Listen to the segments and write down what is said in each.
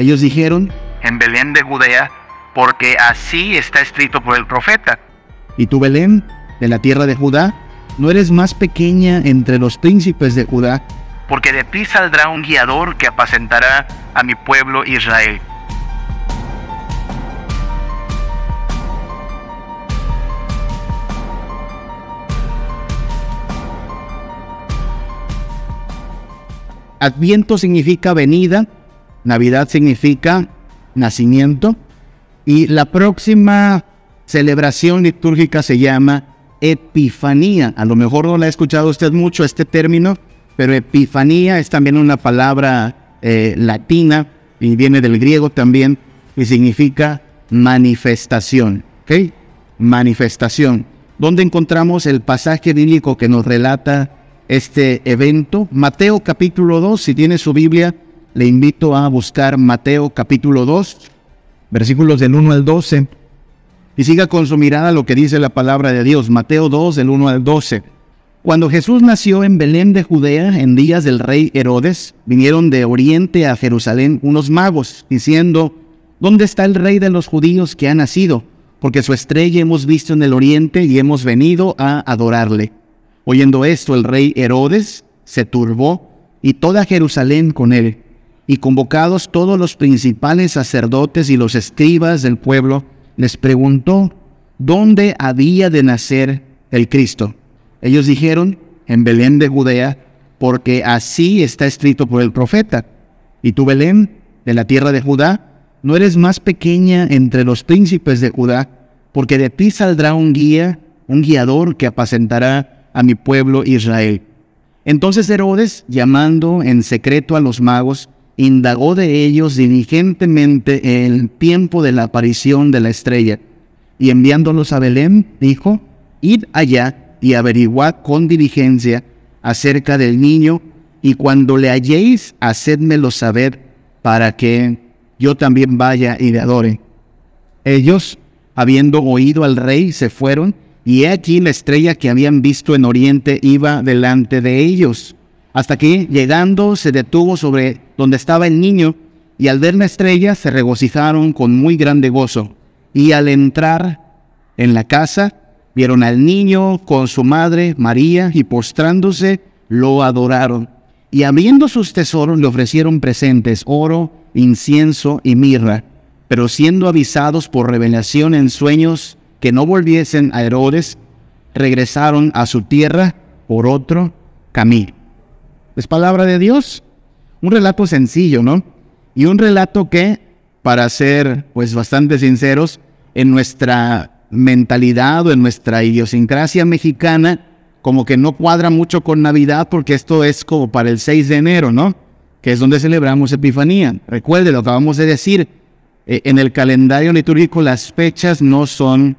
Ellos dijeron, en Belén de Judea, porque así está escrito por el profeta. Y tú, Belén, de la tierra de Judá, no eres más pequeña entre los príncipes de Judá, porque de ti saldrá un guiador que apacentará a mi pueblo Israel. Adviento significa venida, Navidad significa nacimiento y la próxima celebración litúrgica se llama Epifanía. A lo mejor no la ha escuchado usted mucho este término, pero Epifanía es también una palabra eh, latina y viene del griego también y significa manifestación. ¿Ok? Manifestación. ¿Dónde encontramos el pasaje bíblico que nos relata este evento? Mateo capítulo 2, si tiene su Biblia, le invito a buscar Mateo capítulo 2, versículos del 1 al 12, y siga con su mirada lo que dice la palabra de Dios. Mateo 2, del 1 al 12. Cuando Jesús nació en Belén de Judea en días del rey Herodes, vinieron de oriente a Jerusalén unos magos, diciendo, ¿Dónde está el rey de los judíos que ha nacido? Porque su estrella hemos visto en el oriente y hemos venido a adorarle. Oyendo esto, el rey Herodes se turbó y toda Jerusalén con él y convocados todos los principales sacerdotes y los escribas del pueblo, les preguntó dónde había de nacer el Cristo. Ellos dijeron, en Belén de Judea, porque así está escrito por el profeta. Y tú, Belén, de la tierra de Judá, no eres más pequeña entre los príncipes de Judá, porque de ti saldrá un guía, un guiador que apacentará a mi pueblo Israel. Entonces Herodes, llamando en secreto a los magos, indagó de ellos diligentemente el tiempo de la aparición de la estrella, y enviándolos a Belén, dijo, Id allá y averiguad con diligencia acerca del niño, y cuando le halléis, hacedmelo saber, para que yo también vaya y le adore. Ellos, habiendo oído al rey, se fueron, y he aquí la estrella que habían visto en oriente iba delante de ellos hasta que, llegando, se detuvo sobre donde estaba el niño, y al ver la estrella se regocijaron con muy grande gozo. Y al entrar en la casa, vieron al niño con su madre María, y postrándose, lo adoraron. Y abriendo sus tesoros le ofrecieron presentes, oro, incienso y mirra. Pero siendo avisados por revelación en sueños que no volviesen a Herodes, regresaron a su tierra por otro camino. Es palabra de Dios. Un relato sencillo, ¿no? Y un relato que, para ser pues bastante sinceros, en nuestra mentalidad o en nuestra idiosincrasia mexicana, como que no cuadra mucho con Navidad porque esto es como para el 6 de enero, ¿no? Que es donde celebramos Epifanía. Recuerde, lo acabamos de decir, eh, en el calendario litúrgico las fechas no son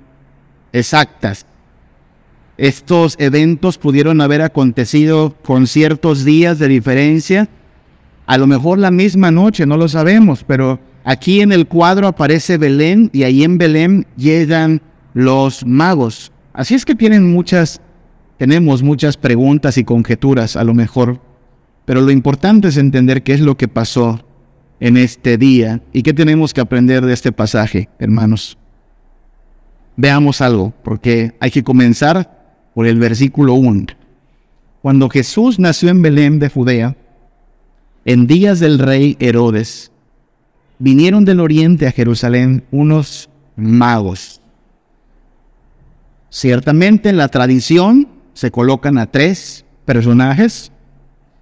exactas. Estos eventos pudieron haber acontecido con ciertos días de diferencia, a lo mejor la misma noche, no lo sabemos, pero aquí en el cuadro aparece Belén y ahí en Belén llegan los magos. Así es que tienen muchas, tenemos muchas preguntas y conjeturas a lo mejor, pero lo importante es entender qué es lo que pasó en este día y qué tenemos que aprender de este pasaje, hermanos. Veamos algo, porque hay que comenzar por el versículo 1. Cuando Jesús nació en Belén de Judea, en días del rey Herodes, vinieron del oriente a Jerusalén unos magos. Ciertamente en la tradición se colocan a tres personajes,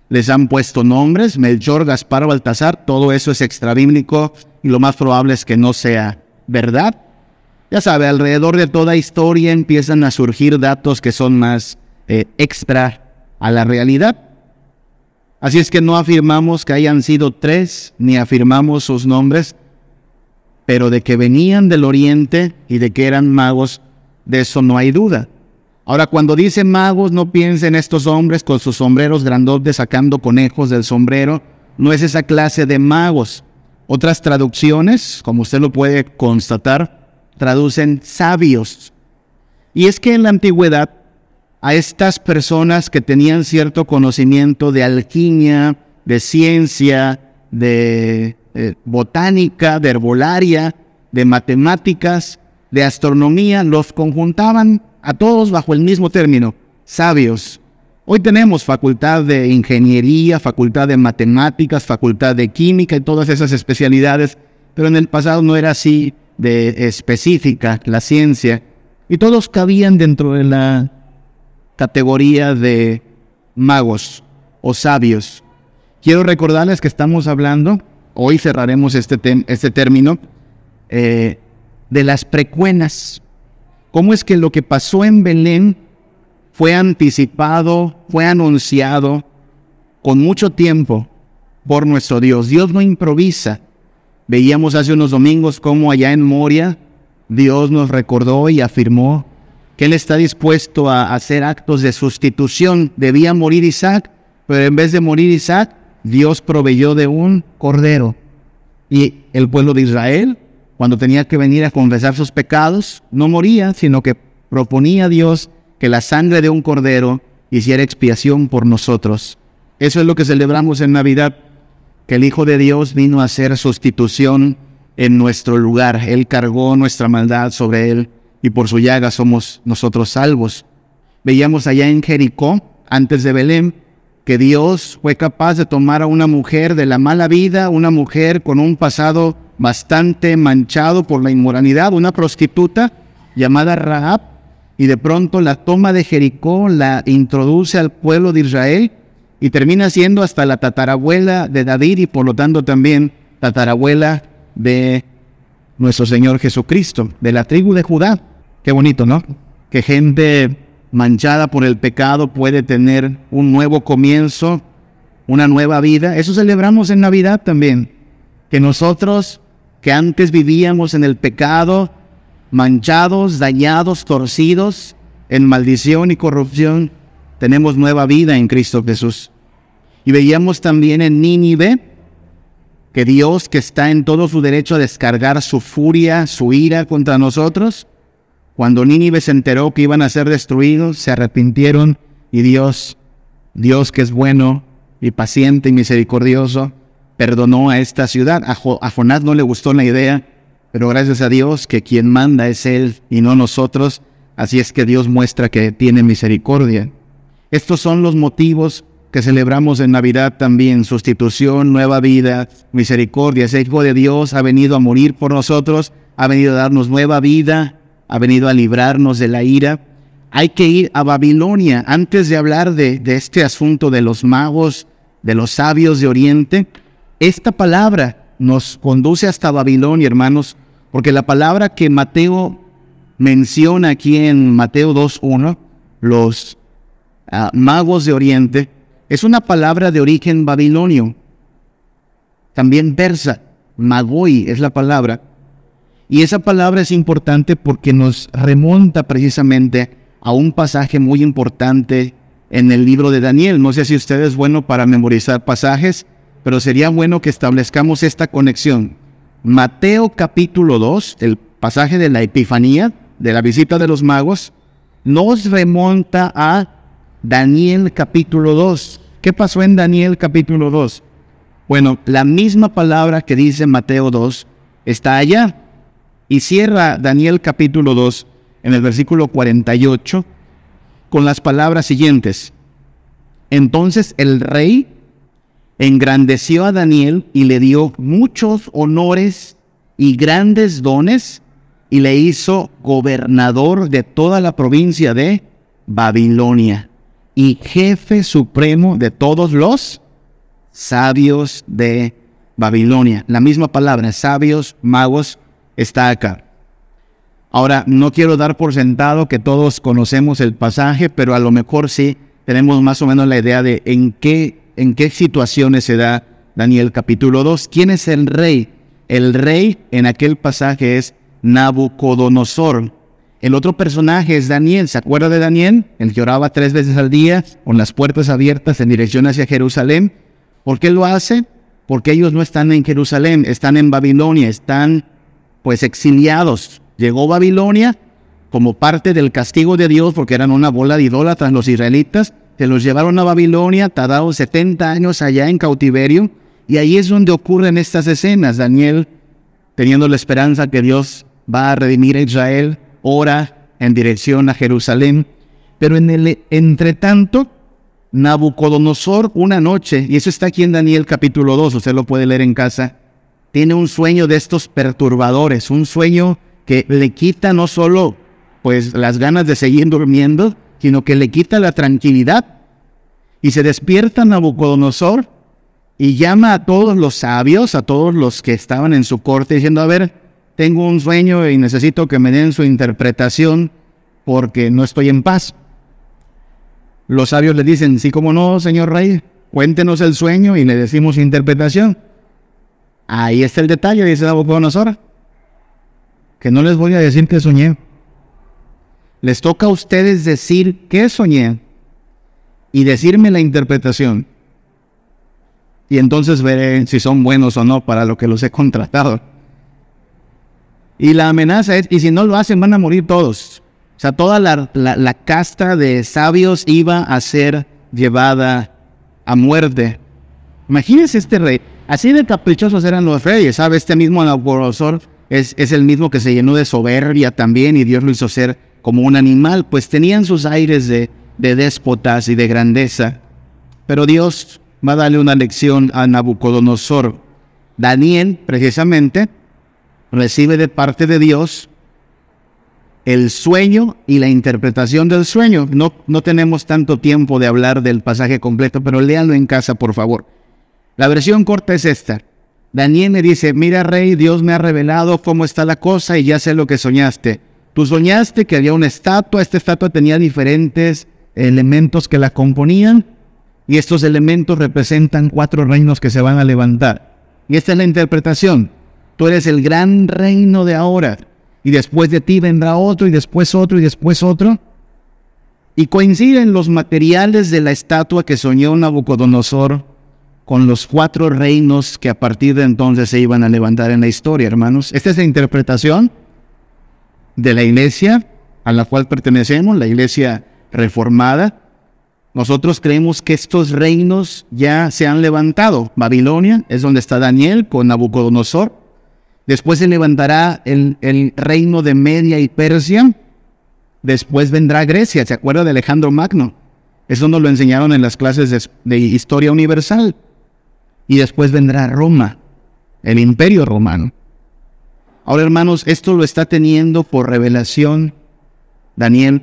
les han puesto nombres, Melchor, Gaspar, Baltasar, todo eso es extrabíblico y lo más probable es que no sea verdad. Ya sabe, alrededor de toda historia empiezan a surgir datos que son más eh, extra a la realidad. Así es que no afirmamos que hayan sido tres, ni afirmamos sus nombres, pero de que venían del oriente y de que eran magos, de eso no hay duda. Ahora, cuando dice magos, no piensen estos hombres con sus sombreros grandotes sacando conejos del sombrero. No es esa clase de magos. Otras traducciones, como usted lo puede constatar, traducen sabios. Y es que en la antigüedad, a estas personas que tenían cierto conocimiento de alquimia, de ciencia, de eh, botánica, de herbolaria, de matemáticas, de astronomía, los conjuntaban a todos bajo el mismo término, sabios. Hoy tenemos facultad de ingeniería, facultad de matemáticas, facultad de química y todas esas especialidades, pero en el pasado no era así de específica la ciencia. Y todos cabían dentro de la categoría de magos o sabios. Quiero recordarles que estamos hablando, hoy cerraremos este, este término, eh, de las precuenas. ¿Cómo es que lo que pasó en Belén fue anticipado, fue anunciado con mucho tiempo por nuestro Dios? Dios no improvisa. Veíamos hace unos domingos cómo allá en Moria Dios nos recordó y afirmó que Él está dispuesto a hacer actos de sustitución. Debía morir Isaac, pero en vez de morir Isaac, Dios proveyó de un cordero. Y el pueblo de Israel, cuando tenía que venir a confesar sus pecados, no moría, sino que proponía a Dios que la sangre de un cordero hiciera expiación por nosotros. Eso es lo que celebramos en Navidad, que el Hijo de Dios vino a hacer sustitución en nuestro lugar. Él cargó nuestra maldad sobre él y por su llaga somos nosotros salvos. Veíamos allá en Jericó, antes de Belén, que Dios fue capaz de tomar a una mujer de la mala vida, una mujer con un pasado bastante manchado por la inmoralidad, una prostituta llamada Rahab, y de pronto la toma de Jericó la introduce al pueblo de Israel y termina siendo hasta la tatarabuela de David y por lo tanto también tatarabuela de nuestro Señor Jesucristo, de la tribu de Judá. Qué bonito, ¿no? Que gente manchada por el pecado puede tener un nuevo comienzo, una nueva vida. Eso celebramos en Navidad también. Que nosotros que antes vivíamos en el pecado, manchados, dañados, torcidos, en maldición y corrupción, tenemos nueva vida en Cristo Jesús. Y veíamos también en Nínive que Dios, que está en todo su derecho a descargar su furia, su ira contra nosotros, cuando Nínive se enteró que iban a ser destruidos, se arrepintieron y Dios, Dios que es bueno y paciente y misericordioso, perdonó a esta ciudad. A, a Jonás no le gustó la idea, pero gracias a Dios que quien manda es Él y no nosotros, así es que Dios muestra que tiene misericordia. Estos son los motivos que celebramos en Navidad también, sustitución, nueva vida, misericordia. Ese Hijo de Dios ha venido a morir por nosotros, ha venido a darnos nueva vida, ha venido a librarnos de la ira. Hay que ir a Babilonia. Antes de hablar de, este asunto de los magos, de los sabios de Oriente, esta palabra nos conduce hasta Babilonia, hermanos, porque la palabra que Mateo menciona aquí en Mateo 2.1, los ah, magos de Oriente, es una palabra de origen babilonio, también persa, magoi es la palabra, y esa palabra es importante porque nos remonta precisamente a un pasaje muy importante en el libro de Daniel. No sé si usted es bueno para memorizar pasajes, pero sería bueno que establezcamos esta conexión. Mateo capítulo 2, el pasaje de la Epifanía, de la visita de los magos, nos remonta a Daniel capítulo 2. ¿Qué pasó en Daniel capítulo 2? Bueno, la misma palabra que dice Mateo 2 está allá. Y cierra Daniel capítulo 2 en el versículo 48 con las palabras siguientes. Entonces el rey engrandeció a Daniel y le dio muchos honores y grandes dones y le hizo gobernador de toda la provincia de Babilonia y jefe supremo de todos los sabios de Babilonia. La misma palabra, sabios, magos, está acá. Ahora, no quiero dar por sentado que todos conocemos el pasaje, pero a lo mejor sí tenemos más o menos la idea de en qué, en qué situaciones se da Daniel capítulo 2. ¿Quién es el rey El rey en aquel pasaje es Nabucodonosor. El otro personaje es Daniel. ¿Se acuerda de Daniel? El que oraba tres veces al día con las puertas abiertas en dirección hacia Jerusalén. ¿Por qué lo hace? Porque ellos no están en Jerusalén, están en Babilonia, están pues exiliados. Llegó Babilonia como parte del castigo de Dios porque eran una bola de idólatras los israelitas. Se los llevaron a Babilonia, tardaron 70 años allá en cautiverio. Y ahí es donde ocurren estas escenas. Daniel, teniendo la esperanza que Dios va a redimir a Israel, ora en dirección a Jerusalén. Pero en el entretanto, Nabucodonosor una noche, y eso está aquí en Daniel capítulo 2, usted lo puede leer en casa, tiene un sueño de estos perturbadores, un sueño que le quita no solo pues las ganas de seguir durmiendo, sino que le quita la tranquilidad. Y se despierta Nabucodonosor y llama a todos los sabios, a todos los que estaban en su corte, diciendo, a ver, tengo un sueño y necesito que me den su interpretación porque no estoy en paz. Los sabios le dicen, sí, como no, señor rey, cuéntenos el sueño y le decimos interpretación. Ahí está el detalle, dice Nabucodonosor, que no les voy a decir que soñé. Les toca a ustedes decir qué soñé y decirme la interpretación. Y entonces veré si son buenos o no para lo que los he contratado. Y la amenaza es, y si no lo hacen van a morir todos. O sea, toda la, la, casta de sabios iba a ser llevada a muerte. Imagínense este rey. Así de caprichosos eran los reyes, ¿sabe? Este mismo Nabucodonosor es, es el mismo que se llenó de soberbia también y Dios lo hizo ser como un animal, pues tenían sus aires de, de déspotas y de grandeza. Pero Dios va a darle una lección a Nabucodonosor. Daniel, precisamente, recibe de parte de Dios el sueño y la interpretación del sueño. No, no tenemos tanto tiempo de hablar del pasaje completo, pero léanlo en casa, por favor. La versión corta es esta. Daniel le dice, mira rey, Dios me ha revelado cómo está la cosa y ya sé lo que soñaste. Tú soñaste que había una estatua, esta estatua tenía diferentes elementos que la componían y estos elementos representan cuatro reinos que se van a levantar. Y esta es la interpretación. Tú eres el gran reino de ahora y después de ti vendrá otro y después otro y después otro. Y coinciden los materiales de la estatua que soñó Nabucodonosor con los cuatro reinos que a partir de entonces se iban a levantar en la historia, hermanos. Esta es la interpretación de la iglesia a la cual pertenecemos, la iglesia reformada. Nosotros creemos que estos reinos ya se han levantado. Babilonia es donde está Daniel con Nabucodonosor. Después se levantará el, reino de Media y Persia. Después vendrá Grecia. ¿Se acuerda de Alejandro Magno? Eso nos lo enseñaron en las clases de historia universal. Y después vendrá Roma, el imperio romano. Ahora, hermanos, esto lo está teniendo por revelación Daniel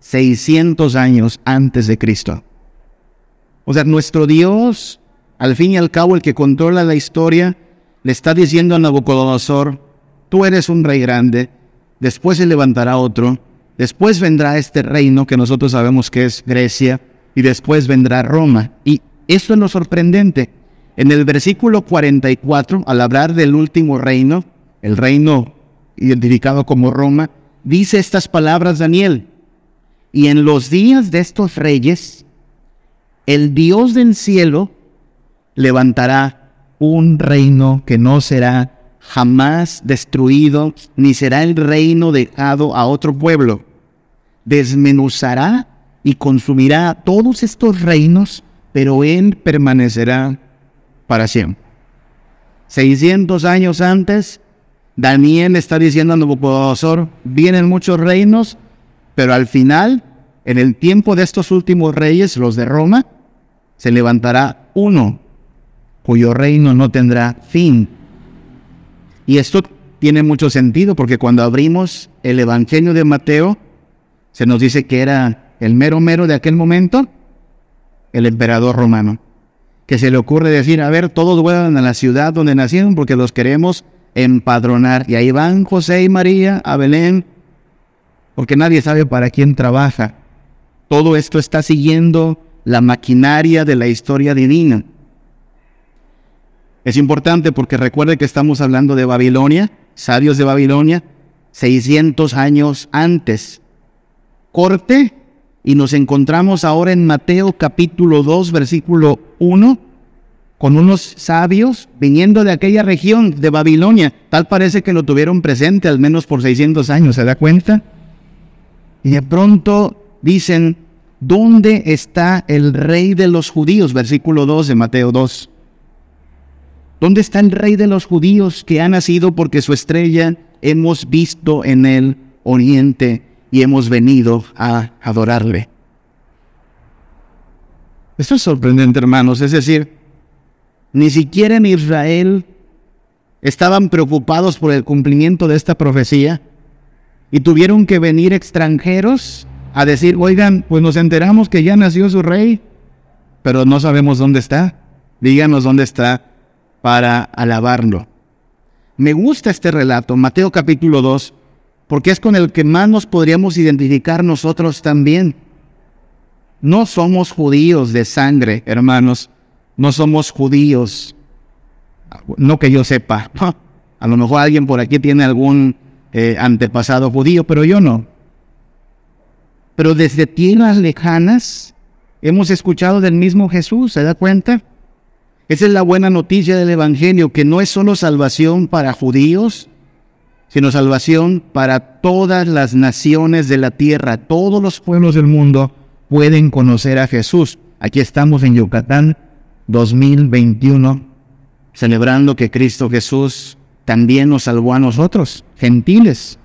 600 años antes de Cristo. O sea, nuestro Dios, al fin y al cabo, el que controla la historia, le está diciendo a Nabucodonosor, tú eres un rey grande, después se levantará otro, después vendrá este reino que nosotros sabemos que es Grecia, y después vendrá Roma. Y esto es lo sorprendente. En el versículo 44, al hablar del último reino, el reino identificado como Roma, dice estas palabras Daniel. Y en los días de estos reyes, el Dios del cielo levantará un reino que no será jamás destruido, ni será el reino dejado a otro pueblo. Desmenuzará y consumirá todos estos reinos, pero él permanecerá para siempre. 600 años antes, Daniel está diciendo a Nabucodonosor, vienen muchos reinos, pero al final, en el tiempo de estos últimos reyes, los de Roma, se levantará uno cuyo reino no tendrá fin. Y esto tiene mucho sentido porque cuando abrimos el Evangelio de Mateo, se nos dice que era el mero mero de aquel momento, el emperador romano, que se le ocurre decir, a ver, todos vuelvan a la ciudad donde nacieron porque los queremos empadronar. Y ahí van José y María a Belén, porque nadie sabe para quién trabaja. Todo esto está siguiendo la maquinaria de la historia divina. Es importante porque recuerde que estamos hablando de Babilonia, sabios de Babilonia, 600 años antes. Corte y nos encontramos ahora en Mateo capítulo 2, versículo 1, con unos sabios viniendo de aquella región de Babilonia. Tal parece que lo tuvieron presente al menos por 600 años, ¿se da cuenta? Y de pronto dicen, ¿dónde está el rey de los judíos? Versículo 2 de Mateo 2. ¿Dónde está el rey de los judíos que ha nacido porque su estrella hemos visto en el oriente y hemos venido a adorarle? Esto es sorprendente, hermanos. Es decir, ni siquiera en Israel estaban preocupados por el cumplimiento de esta profecía y tuvieron que venir extranjeros a decir, oigan, pues nos enteramos que ya nació su rey, pero no sabemos dónde está. Díganos dónde está para alabarlo. Me gusta este relato, Mateo capítulo 2, porque es con el que más nos podríamos identificar nosotros también. No somos judíos de sangre, hermanos, no somos judíos, no que yo sepa, a lo mejor alguien por aquí tiene algún eh, antepasado judío, pero yo no. Pero desde tierras lejanas hemos escuchado del mismo Jesús, ¿se da cuenta? Esa es la buena noticia del Evangelio, que no es solo salvación para judíos, sino salvación para todas las naciones de la tierra. Todos los pueblos del mundo pueden conocer a Jesús. Aquí estamos en Yucatán 2021, celebrando que Cristo Jesús también nos salvó a nosotros, gentiles.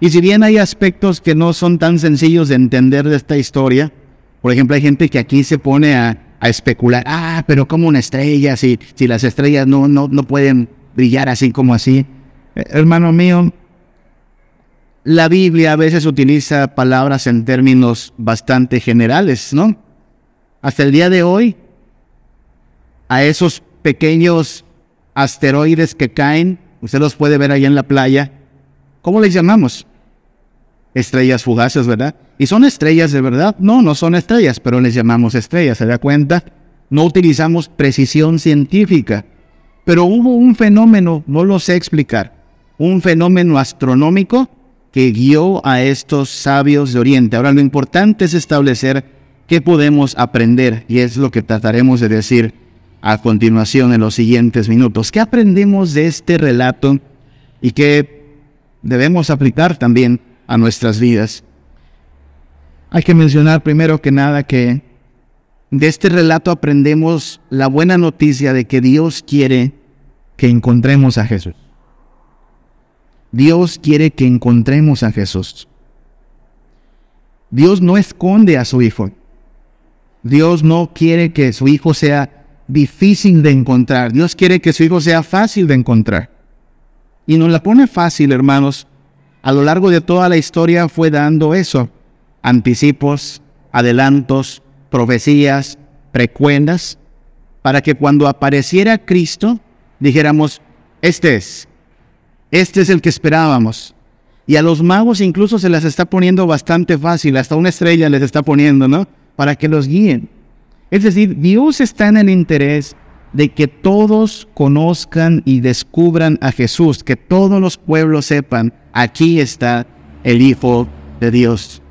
Y si bien hay aspectos que no son tan sencillos de entender de esta historia, por ejemplo, hay gente que aquí se pone a a especular, ah, pero como una estrella, si, si las estrellas no, no, no pueden brillar así como así. Eh, hermano mío, la Biblia a veces utiliza palabras en términos bastante generales, ¿no? Hasta el día de hoy, a esos pequeños asteroides que caen, usted los puede ver ahí en la playa, ¿cómo les llamamos? Estrellas fugaces, ¿verdad? ¿Y son estrellas de verdad? No, no son estrellas, pero les llamamos estrellas, ¿se da cuenta? No utilizamos precisión científica. Pero hubo un fenómeno, no lo sé explicar, un fenómeno astronómico que guió a estos sabios de Oriente. Ahora lo importante es establecer qué podemos aprender y es lo que trataremos de decir a continuación en los siguientes minutos. ¿Qué aprendemos de este relato y qué debemos aplicar también a nuestras vidas. Hay que mencionar primero que nada que de este relato aprendemos la buena noticia de que Dios quiere que encontremos a Jesús. Dios quiere que encontremos a Jesús. Dios no esconde a su Hijo. Dios no quiere que su Hijo sea difícil de encontrar. Dios quiere que su Hijo sea fácil de encontrar. Y nos la pone fácil, hermanos, a lo largo de toda la historia fue dando eso, anticipos, adelantos, profecías, precuendas, para que cuando apareciera Cristo dijéramos, este es, este es el que esperábamos. Y a los magos incluso se las está poniendo bastante fácil, hasta una estrella les está poniendo, ¿no? Para que los guíen. Es decir, Dios está en el interés de que todos conozcan y descubran a Jesús, que todos los pueblos sepan, aquí está el Hijo de Dios.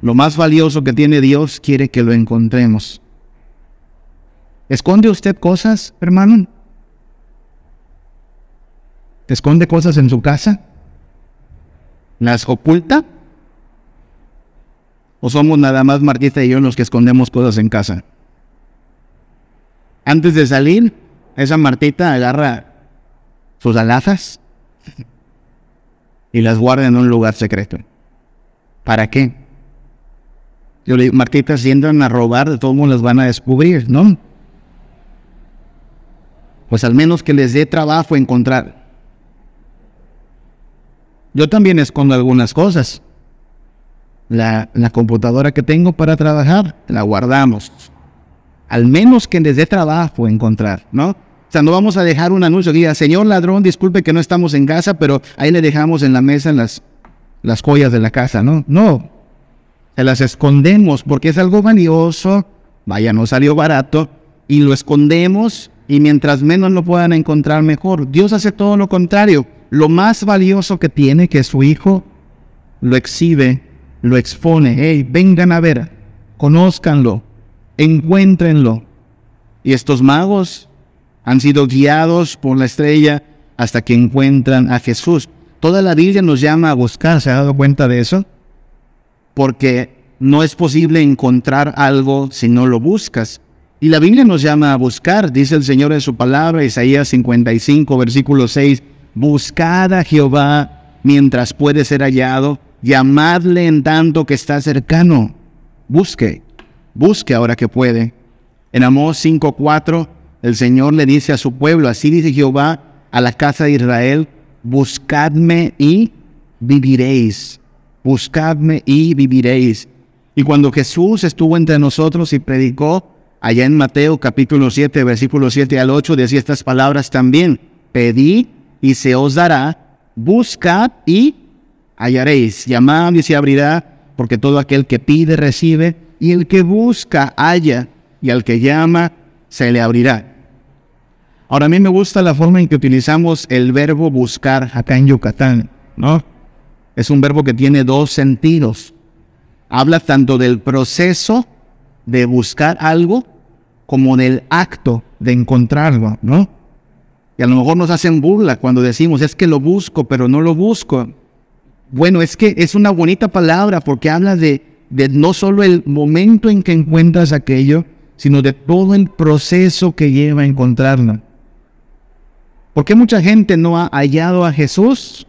Lo más valioso que tiene Dios quiere que lo encontremos. ¿Esconde usted cosas, hermano? ¿Esconde cosas en su casa? ¿Las oculta? ¿O somos nada más Martita y yo los que escondemos cosas en casa? Antes de salir, esa Martita agarra sus alazas y las guarda en un lugar secreto. ¿Para qué? Yo le digo, Martita, si entran a robar, de todos modos las van a descubrir, ¿no? Pues al menos que les dé trabajo encontrar. Yo también escondo algunas cosas. La, la computadora que tengo para trabajar, la guardamos al menos que les dé trabajo encontrar, ¿no? O sea, no vamos a dejar un anuncio que diga, señor ladrón, disculpe que no estamos en casa, pero ahí le dejamos en la mesa las, las joyas de la casa, ¿no? No, se las escondemos porque es algo valioso, vaya, no salió barato, y lo escondemos Y mientras menos lo puedan encontrar, mejor. Dios hace todo lo contrario. Lo más valioso que tiene, que su Hijo, lo exhibe, lo expone. Hey, vengan a ver, conózcanlo, encuéntrenlo. Y estos magos han sido guiados por la estrella hasta que encuentran a Jesús. Toda la Biblia nos llama a buscar, ¿se ha dado cuenta de eso? Porque no es posible encontrar algo si no lo buscas. Y la Biblia nos llama a buscar, dice el Señor en su palabra, Isaías 55, versículo 6, buscad a Jehová mientras puede ser hallado, llamadle en tanto que está cercano. Busque, busque ahora que puede. En Amós 5:4, el Señor le dice a su pueblo, así dice Jehová a la casa de Israel, buscadme y viviréis. Buscadme y viviréis. Y cuando Jesús estuvo entre nosotros y predicó, allá en Mateo capítulo 7, versículo 7 al 8, decía estas palabras también. Pedid y se os dará, buscad y hallaréis, llamad y se abrirá, porque todo aquel que pide recibe, y el que busca halla, y al que llama se le abrirá. Ahora a mí me gusta la forma en que utilizamos el verbo buscar acá en Yucatán, ¿no? Es un verbo que tiene dos sentidos. Habla tanto del proceso de buscar algo como del acto de encontrarlo, ¿no? Y a lo mejor nos hacen burla cuando decimos, es que lo busco, pero no lo busco. Bueno, es que es una bonita palabra porque habla de, de no solo el momento en que encuentras aquello, sino de todo el proceso que lleva a encontrarlo. ¿Por qué mucha gente no ha hallado a Jesús?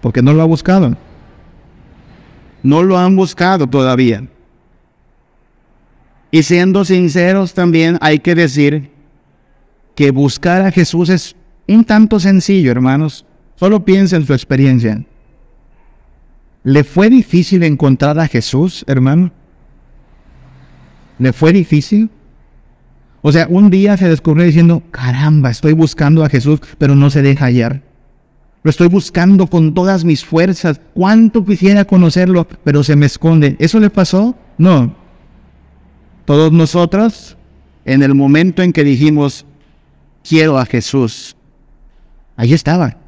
Porque no lo ha buscado. No lo han buscado todavía. Y siendo sinceros también hay que decir que buscar a Jesús es un tanto sencillo, hermanos. Solo piensa en su experiencia. ¿Le fue difícil encontrar a Jesús, hermano? ¿Le fue difícil? O sea, un día se descubrió diciendo, caramba, estoy buscando a Jesús, pero no se deja hallar. Lo estoy buscando con todas mis fuerzas. ¿Cuánto quisiera conocerlo, pero se me esconde? ¿Eso le pasó? No. Todos nosotros, en el momento en que dijimos, quiero a Jesús, ahí estaba.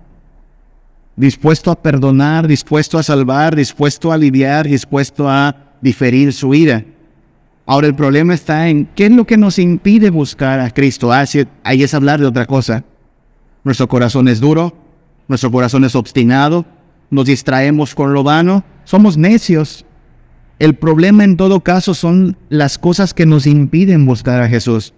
Dispuesto a perdonar, dispuesto a salvar, dispuesto a aliviar, dispuesto a diferir su ira. Ahora el problema está en qué es lo que nos impide buscar a Cristo. Ah, ahí es hablar de otra cosa. Nuestro corazón es duro, nuestro corazón es obstinado, nos distraemos con lo vano, somos necios. El problema en todo caso son las cosas que nos impiden buscar a Jesús.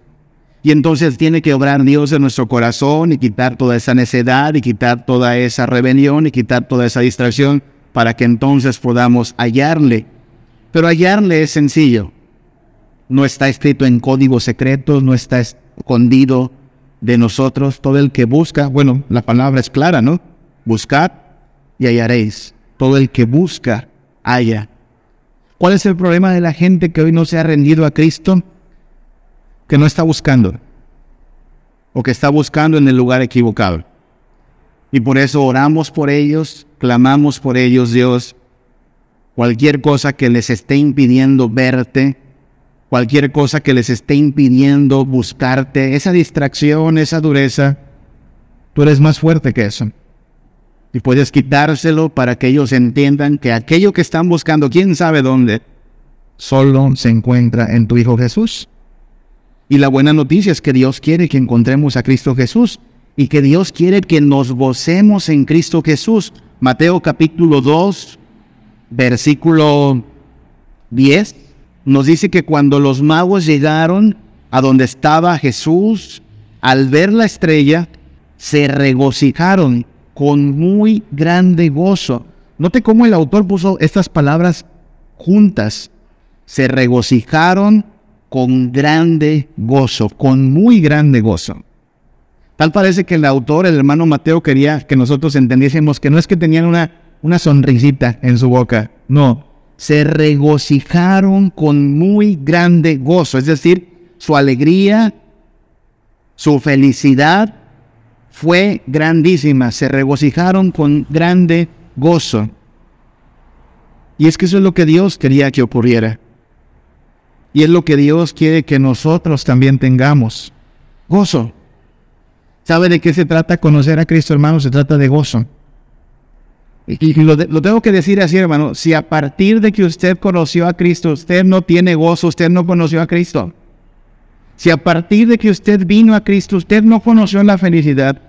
Y entonces tiene que obrar Dios en nuestro corazón y quitar toda esa necedad y quitar toda esa rebelión y quitar toda esa distracción para que entonces podamos hallarle. Pero hallarle es sencillo no está escrito en códigos secretos, no está escondido de nosotros. Todo el que busca, bueno, la palabra es clara, ¿no? Buscad y hallaréis. Todo el que busca, halla. ¿Cuál es el problema de la gente que hoy no se ha rendido a Cristo? Que no está buscando. O que está buscando en el lugar equivocado. Y por eso oramos por ellos, clamamos por ellos, Dios. Cualquier cosa que les esté impidiendo verte, cualquier cosa que les esté impidiendo buscarte, esa distracción, esa dureza, tú eres más fuerte que eso. Y puedes quitárselo para que ellos entiendan que aquello que están buscando, quién sabe dónde, solo se encuentra en tu Hijo Jesús. Y la buena noticia es que Dios quiere que encontremos a Cristo Jesús y que Dios quiere que nos gocemos en Cristo Jesús. Mateo capítulo 2, versículo 10 nos dice que cuando los magos llegaron a donde estaba Jesús, al ver la estrella, se regocijaron con muy grande gozo. Note cómo el autor puso estas palabras juntas. Se regocijaron con grande gozo, con muy grande gozo. Tal parece que el autor, el hermano Mateo, quería que nosotros entendiésemos que no es que tenían una, una sonrisita en su boca, no, se regocijaron con muy grande gozo, es decir, su alegría, su felicidad fue grandísima, se regocijaron con grande gozo. Y es que eso es lo que Dios quería que ocurriera. Y es lo que Dios quiere que nosotros también tengamos. Gozo. ¿Sabe de qué se trata conocer a Cristo, hermano? Se trata de gozo. Y, lo, lo, tengo que decir así, hermano. Si a partir de que usted conoció a Cristo, usted no tiene gozo, usted no conoció a Cristo. Si a partir de que usted vino a Cristo, usted no conoció la felicidad,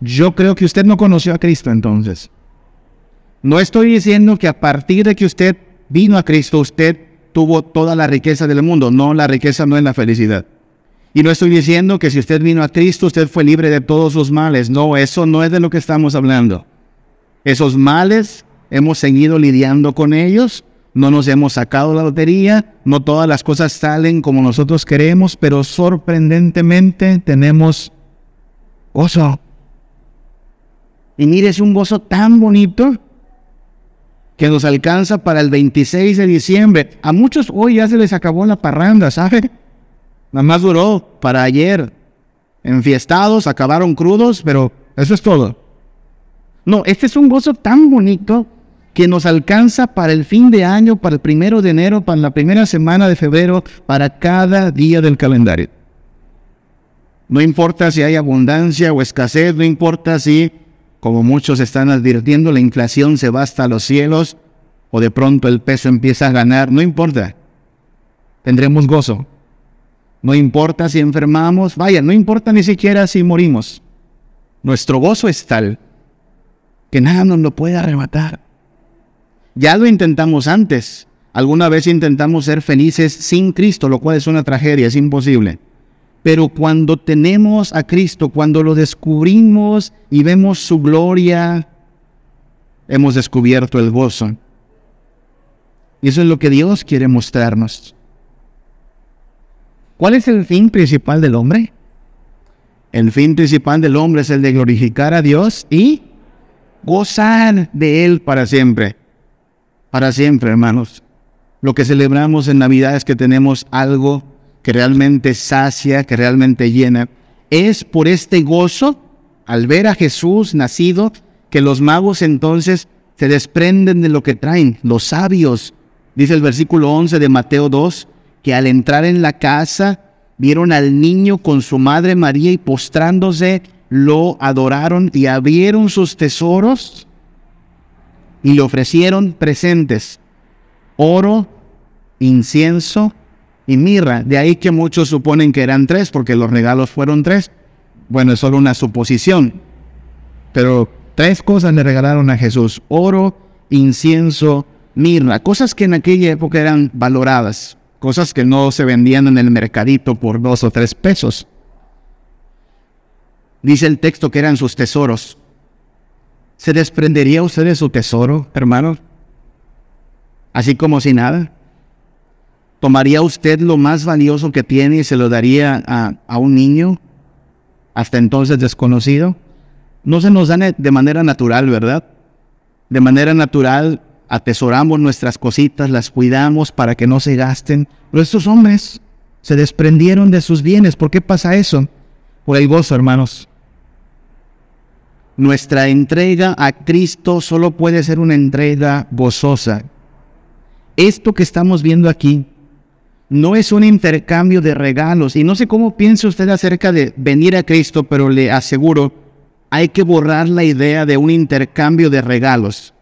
yo creo que usted no conoció a Cristo entonces. No estoy diciendo que a partir de que usted vino a Cristo, usted tuvo toda la riqueza del mundo. No, la riqueza no es la felicidad. Y no estoy diciendo que si usted vino a Cristo, usted fue libre de todos sus males. No, eso no es de lo que estamos hablando. Esos males, hemos seguido lidiando con ellos no nos hemos sacado la lotería, no todas las cosas salen como nosotros queremos, pero sorprendentemente tenemos gozo. Y mire, es un gozo tan bonito que nos alcanza para el 26 de diciembre. A muchos hoy ya se les acabó la parranda, ¿sabe? Nada más duró para ayer. Enfiestados, acabaron crudos, pero eso es todo. No, este es un gozo tan bonito que nos alcanza para el fin de año, para el primero de enero, para la primera semana de febrero, para cada día del calendario. No importa si hay abundancia o escasez, no importa si, como muchos están advirtiendo, la inflación se va hasta los cielos o de pronto el peso empieza a ganar, no importa. Tendremos gozo. No importa si enfermamos, vaya, no importa ni siquiera si morimos. Nuestro gozo es tal que nada nos lo puede arrebatar. Ya lo intentamos antes. Alguna vez intentamos ser felices sin Cristo, lo cual es una tragedia, es imposible. Pero cuando tenemos a Cristo, cuando lo descubrimos y vemos su gloria, hemos descubierto el gozo. Y eso es lo que Dios quiere mostrarnos. ¿Cuál es el fin principal del hombre? El fin principal del hombre es el de glorificar a Dios y gozar de Él para siempre para siempre, hermanos. Lo que celebramos en Navidad es que tenemos algo que realmente sacia, que realmente llena. Es por este gozo, al ver a Jesús nacido, que los magos entonces se desprenden de lo que traen, los sabios. Dice el versículo 11 de Mateo 2, que al entrar en la casa vieron al niño con su madre María y postrándose lo adoraron y abrieron sus tesoros y le ofrecieron presentes, oro, incienso y mirra. De ahí que muchos suponen que eran tres, porque los regalos fueron tres. Bueno, es solo una suposición. Pero tres cosas le regalaron a Jesús, oro, incienso, mirra, cosas que en aquella época eran valoradas, cosas que no se vendían en el mercadito por dos o tres pesos. Dice el texto que eran sus tesoros. ¿Se desprendería usted de su tesoro, hermano? Así como si nada. ¿Tomaría usted lo más valioso que tiene y se lo daría a, un niño, hasta entonces desconocido? No se nos da de manera natural, ¿verdad? De manera natural atesoramos nuestras cositas, las cuidamos para que no se gasten. Pero estos hombres se desprendieron de sus bienes. ¿Por qué pasa eso? Por el gozo, hermanos. Nuestra entrega a Cristo solo puede ser una entrega gozosa. Esto que estamos viendo aquí no es un intercambio de regalos. Y no sé cómo piensa usted acerca de venir a Cristo, pero le aseguro, hay que borrar la idea de un intercambio de regalos,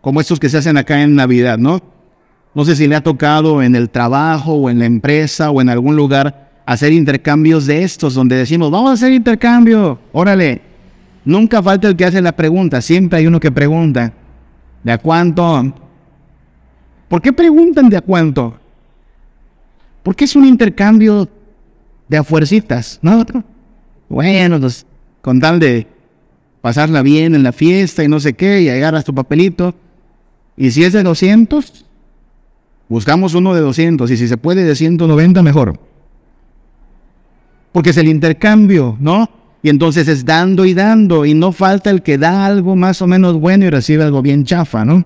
como estos que se hacen acá en Navidad, ¿no? No sé si le ha tocado en el trabajo o en la empresa o en algún lugar hacer intercambios de estos, donde decimos, vamos a hacer intercambio, órale, Nunca falta el que hace la pregunta, siempre hay uno que pregunta, ¿de a cuánto? ¿Por qué preguntan de a cuánto? Porque es un intercambio de afuercitas, ¿no? Bueno, pues, con tal de pasarla bien en la fiesta y no sé qué, y agarras tu papelito. Y si es de 200, buscamos uno de 200, y si se puede de 190, mejor. Porque es el intercambio, ¿no? Y entonces es dando y dando, y no falta el que da algo más o menos bueno y recibe algo bien chafa, ¿no?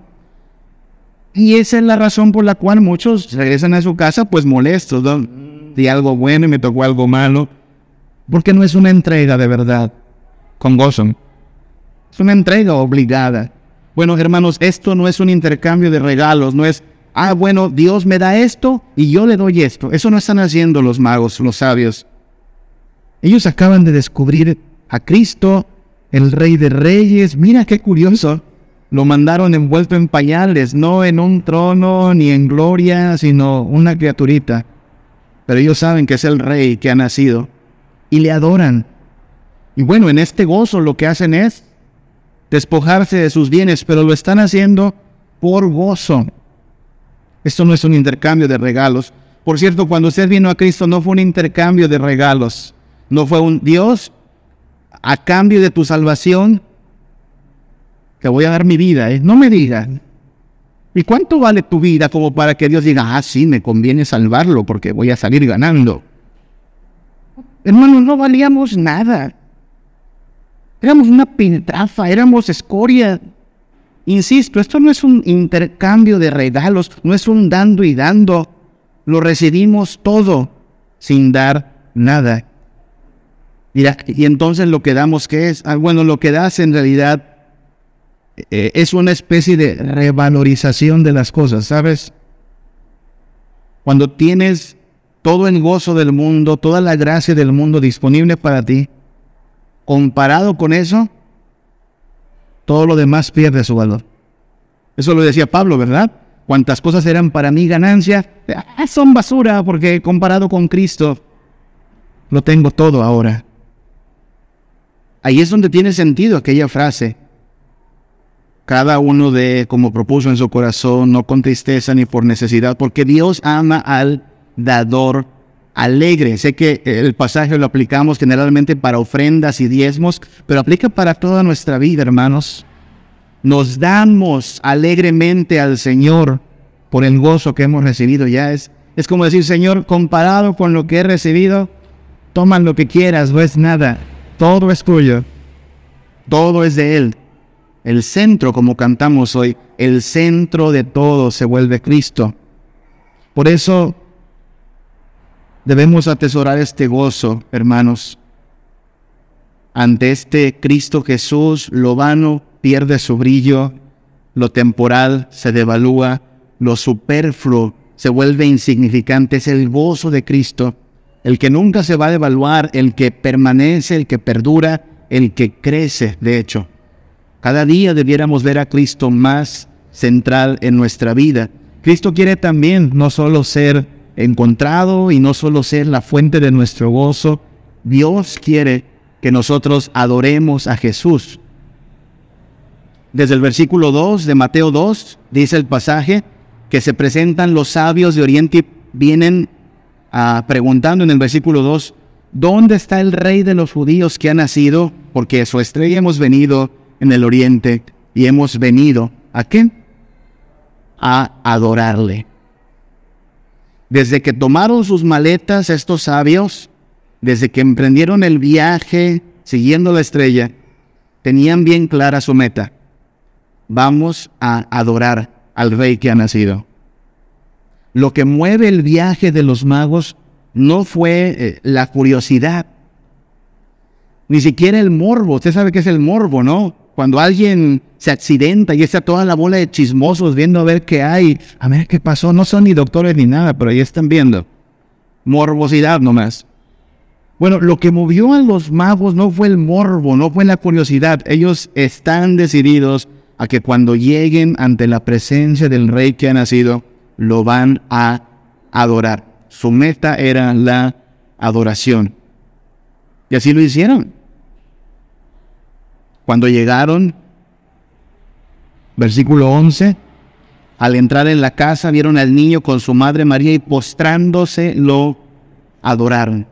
Y esa es la razón por la cual muchos regresan a su casa pues molestos, ¿no? Di algo bueno y me tocó algo malo, porque no es una entrega de verdad, con gozo. Es una entrega obligada. Bueno, hermanos, esto no es un intercambio de regalos, no es, ah, bueno, Dios me da esto y yo le doy esto. Eso no están haciendo los magos, los sabios. Ellos acaban de descubrir a Cristo, el Rey de Reyes. Mira qué curioso. Lo mandaron envuelto en pañales, no en un trono ni en gloria, sino una criaturita. Pero ellos saben que es el Rey que ha nacido y le adoran. Y bueno, en este gozo lo que hacen es despojarse de sus bienes, pero lo están haciendo por gozo. Esto no es un intercambio de regalos. Por cierto, cuando usted vino a Cristo no fue un intercambio de regalos. No fue un Dios a cambio de tu salvación. Te voy a dar mi vida. ¿eh? No me digan. ¿Y cuánto vale tu vida como para que Dios diga, ah, sí, me conviene salvarlo porque voy a salir ganando? Hermanos, no valíamos nada. Éramos una pintrafa, éramos escoria. Insisto, esto no es un intercambio de regalos, no es un dando y dando. Lo recibimos todo sin dar nada. Mira, y entonces lo que damos, ¿qué es? Ah, bueno, lo que das en realidad eh, es una especie de revalorización de las cosas, ¿sabes? Cuando tienes todo el gozo del mundo, toda la gracia del mundo disponible para ti, comparado con eso, todo lo demás pierde su valor. Eso lo decía Pablo, ¿verdad? Cuantas cosas eran para mí ganancia, ah, son basura porque comparado con Cristo, lo tengo todo ahora. Ahí es donde tiene sentido aquella frase. Cada uno de, como propuso en su corazón, no con tristeza ni por necesidad, porque Dios ama al dador alegre. Sé que el pasaje lo aplicamos generalmente para ofrendas y diezmos, pero aplica para toda nuestra vida, hermanos. Nos damos alegremente al Señor por el gozo que hemos recibido. Ya es, es como decir, Señor, comparado con lo que he recibido, toma lo que quieras, no es nada. Todo es tuyo. Todo es de Él. El centro, como cantamos hoy, el centro de todo se vuelve Cristo. Por eso Debemos atesorar este gozo, hermanos. Ante este Cristo Jesús, lo vano pierde su brillo, lo temporal se devalúa, lo superfluo se vuelve insignificante. Es el gozo de Cristo, el que nunca se va a devaluar, el que permanece, el que perdura, el que crece, de hecho. Cada día debiéramos ver a Cristo más central en nuestra vida. Cristo quiere también no solo ser encontrado y no solo ser la fuente de nuestro gozo, Dios quiere que nosotros adoremos a Jesús. Desde el versículo 2 de Mateo 2 dice el pasaje que se presentan los sabios de Oriente y vienen a, preguntando en el versículo 2, ¿dónde está el rey de los judíos que ha nacido? Porque su estrella hemos venido en el Oriente y hemos venido a qué? A adorarle. Desde que tomaron sus maletas estos sabios, desde que emprendieron el viaje siguiendo la estrella, tenían bien clara su meta. Vamos a adorar al rey que ha nacido. Lo que mueve el viaje de los magos no fue eh, la curiosidad, ni siquiera el morbo. Usted sabe qué es el morbo, ¿no? Cuando alguien se accidenta y está toda la bola de chismosos viendo a ver qué hay, a ver qué pasó, no son ni doctores ni nada, pero ahí están viendo. Morbosidad nomás. Bueno, lo que movió a los magos no fue el morbo, no fue la curiosidad. Ellos están decididos a que cuando lleguen ante la presencia del rey que ha nacido, lo van a adorar. Su meta era la adoración. Y así lo hicieron. Cuando llegaron, versículo 11, al entrar en la casa vieron al niño con su madre María y postrándose lo adoraron.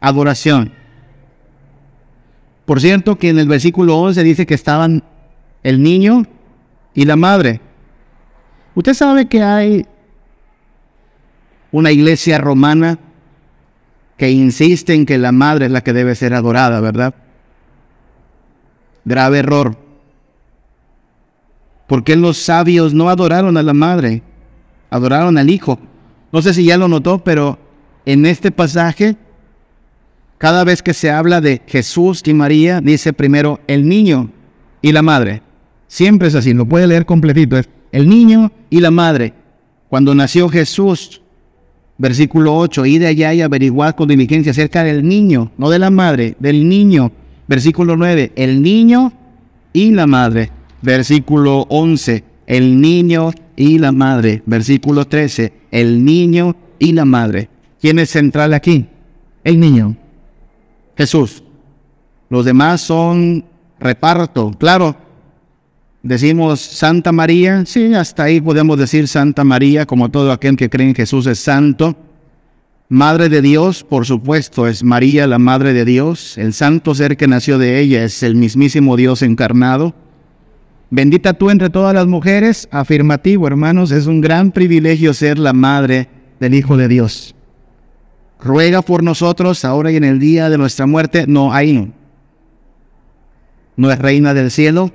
Adoración. Por cierto que en el versículo 11 dice que estaban el niño y la madre. Usted sabe que hay una iglesia romana que insiste en que la madre es la que debe ser adorada, ¿verdad? Grave error. Porque los sabios no adoraron a la madre, adoraron al hijo. No sé si ya lo notó, pero en este pasaje, cada vez que se habla de Jesús y María, dice primero el niño y la madre. Siempre es así, lo puede leer completito. Es el niño y la madre. Cuando nació Jesús, Versículo 8, id allá y averiguad con diligencia acerca del niño, no de la madre, del niño. Versículo 9, el niño y la madre. Versículo 11, el niño y la madre. Versículo 13, el niño y la madre. ¿Quién es central aquí? El niño. Jesús. Los demás son reparto. Claro, decimos Santa María. Sí, hasta ahí podemos decir Santa María, como todo aquel que cree en Jesús es santo. Madre de Dios, por supuesto, es María la Madre de Dios. El santo ser que nació de ella es el mismísimo Dios encarnado. Bendita tú entre todas las mujeres. Afirmativo, hermanos, es un gran privilegio ser la madre del Hijo de Dios. Ruega por nosotros ahora y en el día de nuestra muerte. No, ahí no. No es reina del cielo,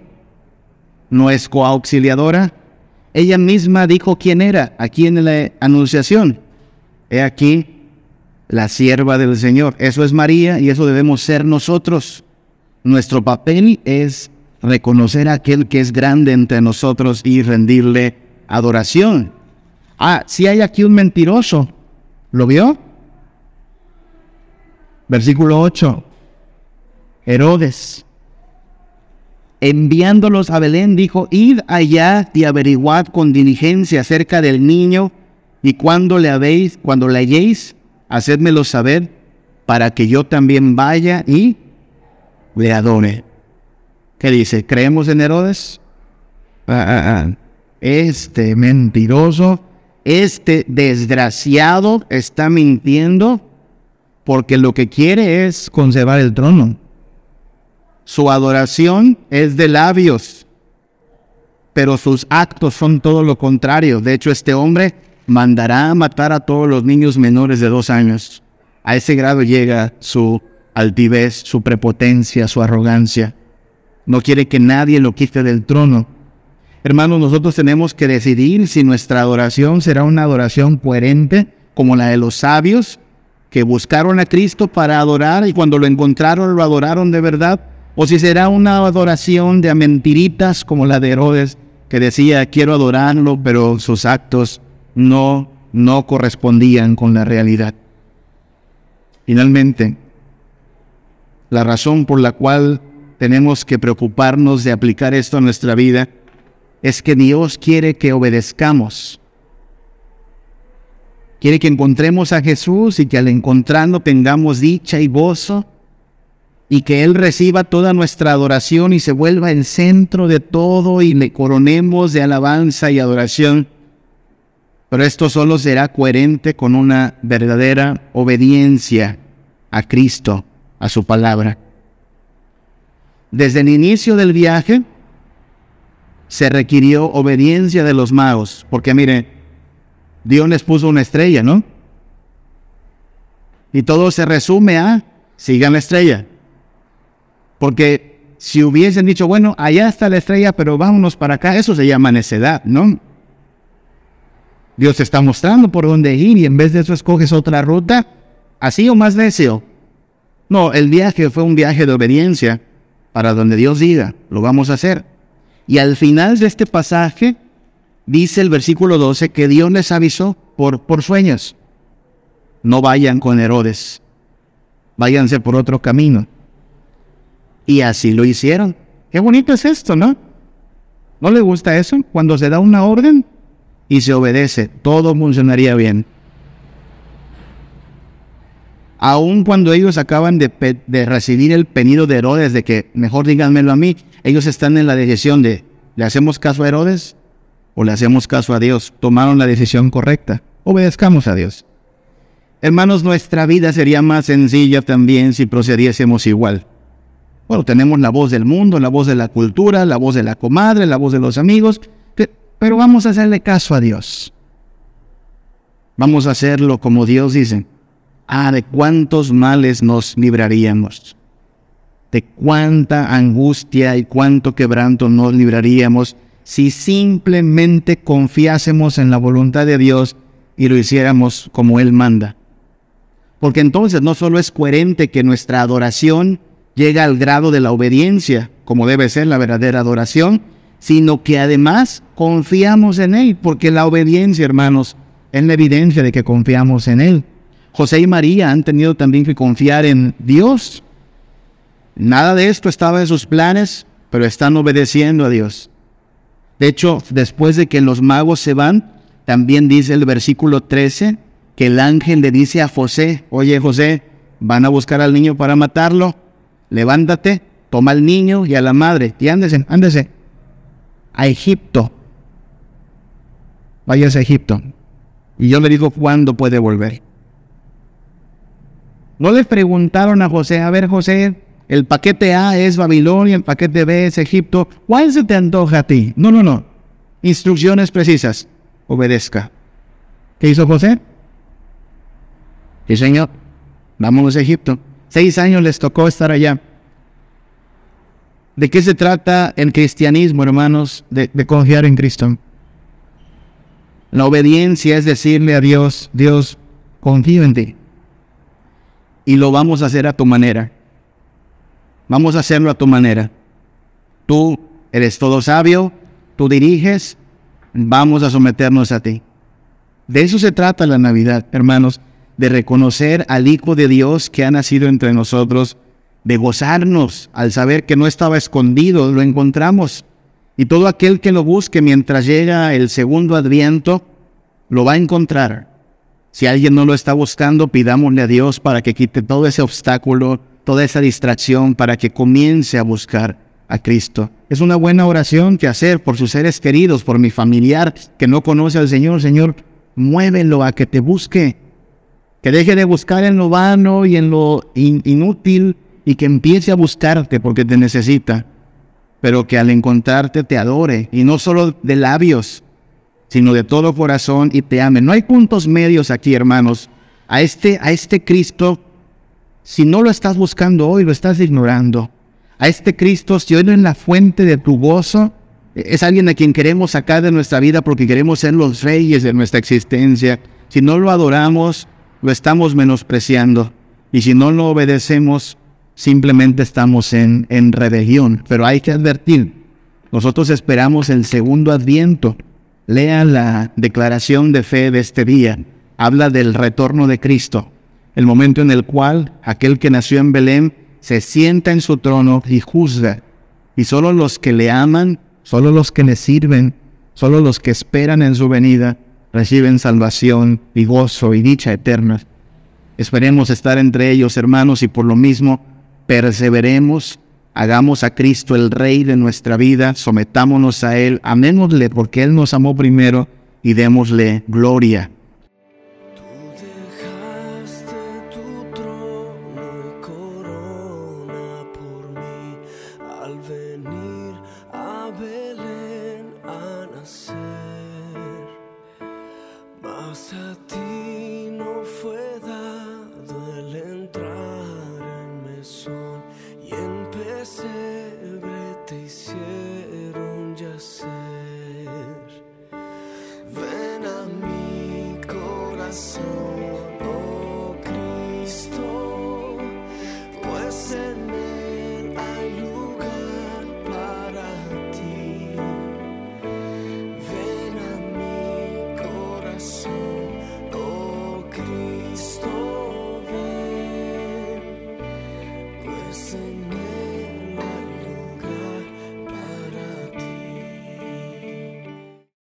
no es coauxiliadora. Ella misma dijo quién era aquí en la anunciación. He aquí la sierva del Señor. Eso es María y eso debemos ser nosotros. Nuestro papel es reconocer a aquel que es grande entre nosotros y rendirle adoración. Ah, si hay aquí un mentiroso. ¿Lo vio? Versículo 8. Herodes, enviándolos a Belén, dijo, id allá y averiguad con diligencia acerca del niño, y cuando le habéis, cuando le halléis, hacedmelo saber, para que yo también vaya y le adore. ¿Qué dice? ¿Creemos en Herodes? Ah, ah, ah. Este mentiroso, este desgraciado está mintiendo porque lo que quiere es conservar el trono. Su adoración es de labios, pero sus actos son todo lo contrario. De hecho, este hombre mandará a matar a todos los niños menores de dos años. A ese grado llega su altivez, su prepotencia, su arrogancia. No quiere que nadie lo quite del trono. Hermanos, nosotros tenemos que decidir si nuestra adoración será una adoración coherente como la de los sabios que buscaron a Cristo para adorar y cuando lo encontraron lo adoraron de verdad, o si será una adoración de mentiritas como la de Herodes, que decía quiero adorarlo, pero sus actos no, no correspondían con la realidad. Finalmente, la razón por la cual tenemos que preocuparnos de aplicar esto a nuestra vida es que Dios quiere que obedezcamos Quiere que encontremos a Jesús y que al encontrarlo tengamos dicha y gozo y que Él reciba toda nuestra adoración y se vuelva el centro de todo y le coronemos de alabanza y adoración. Pero esto solo será coherente con una verdadera obediencia a Cristo, a su palabra. Desde el inicio del viaje se requirió obediencia de los magos, porque mire, Dios les puso una estrella, ¿no? Y todo se resume a sigan la estrella. Porque si hubiesen dicho, bueno, allá está la estrella, pero vámonos para acá, eso se llama necedad, ¿no? Dios te está mostrando por dónde ir y en vez de eso escoges otra ruta, así o más necio. No, el viaje fue un viaje de obediencia para donde Dios diga, lo vamos a hacer. Y al final de este pasaje, dice el versículo 12 que Dios les avisó por, por sueños. No vayan con Herodes, váyanse por otro camino. Y así lo hicieron. Qué bonito es esto, ¿no? ¿No le gusta eso? Cuando se da una orden y se obedece, todo funcionaría bien. Aun cuando ellos acaban de, de, recibir el pedido de Herodes de que mejor díganmelo a mí, ellos están en la decisión de, ¿le hacemos caso a Herodes? o le hacemos caso a Dios, tomaron la decisión correcta. Obedezcamos a Dios. Hermanos, nuestra vida sería más sencilla también si procediésemos igual. Bueno, tenemos la voz del mundo, la voz de la cultura, la voz de la comadre, la voz de los amigos, pero vamos a hacerle caso a Dios. Vamos a hacerlo como Dios dice. Ah, de cuántos males nos libraríamos. De cuánta angustia y cuánto quebranto nos libraríamos si simplemente confiásemos en la voluntad de Dios y lo hiciéramos como Él manda. Porque entonces no solo es coherente que nuestra adoración llegue al grado de la obediencia, como debe ser la verdadera adoración, sino que además confiamos en Él, porque la obediencia, hermanos, es la evidencia de que confiamos en Él. José y María han tenido también que confiar en Dios. Nada de esto estaba en sus planes, pero están obedeciendo a Dios. De hecho, después de que los magos se van, también dice el versículo 13 que el ángel le dice a José, oye José, van a buscar al niño para matarlo, levántate, toma al niño y a la madre y ándese, ándese a Egipto. Váyase a Egipto. Y yo le digo cuándo puede volver. No le preguntaron a José, a ver José, el paquete A es Babilonia, el paquete B es Egipto. ¿Cuál se te antoja a ti? No, no, no. Instrucciones precisas. Obedezca. ¿Qué hizo José? Sí, señor. Vámonos a Egipto. Seis años les tocó estar allá. ¿De qué se trata el cristianismo, hermanos? De, de, confiar en Cristo. La obediencia es decirle a Dios, Dios, confío en ti. Y lo vamos a hacer a tu manera. Vamos a hacerlo a tu manera. Tú eres todo sabio, tú diriges, vamos a someternos a ti. De eso se trata la Navidad, hermanos, de reconocer al Hijo de Dios que ha nacido entre nosotros, de gozarnos al saber que no estaba escondido, lo encontramos. Y todo aquel que lo busque mientras llega el segundo adviento, lo va a encontrar. Si alguien no lo está buscando, pidámosle a Dios para que quite todo ese obstáculo toda esa distracción para que comience a buscar a Cristo. Es una buena oración que hacer por sus seres queridos, por mi familiar que no conoce al Señor. Señor, muévelo a que te busque, que deje de buscar en lo vano y en lo inútil y que empiece a buscarte porque te necesita, pero que al encontrarte te adore y no solo de labios, sino de todo corazón y te ame. No hay puntos medios aquí, hermanos. A este, a este Cristo si no lo estás buscando hoy, lo estás ignorando. A este Cristo, si hoy no es la fuente de tu gozo, es alguien a quien queremos sacar de nuestra vida porque queremos ser los reyes de nuestra existencia. Si no lo adoramos, lo estamos menospreciando. Y si no lo obedecemos, simplemente estamos en, en rebelión. Pero hay que advertir, nosotros esperamos el segundo adviento. Lea la declaración de fe de este día. Habla del retorno de Cristo el momento en el cual aquel que nació en Belén se sienta en su trono y juzga. Y solo los que le aman, solo los que le sirven, solo los que esperan en su venida, reciben salvación y gozo y dicha eterna. Esperemos estar entre ellos, hermanos, y por lo mismo perseveremos, hagamos a Cristo el Rey de nuestra vida, sometámonos a Él, amémosle porque Él nos amó primero y démosle gloria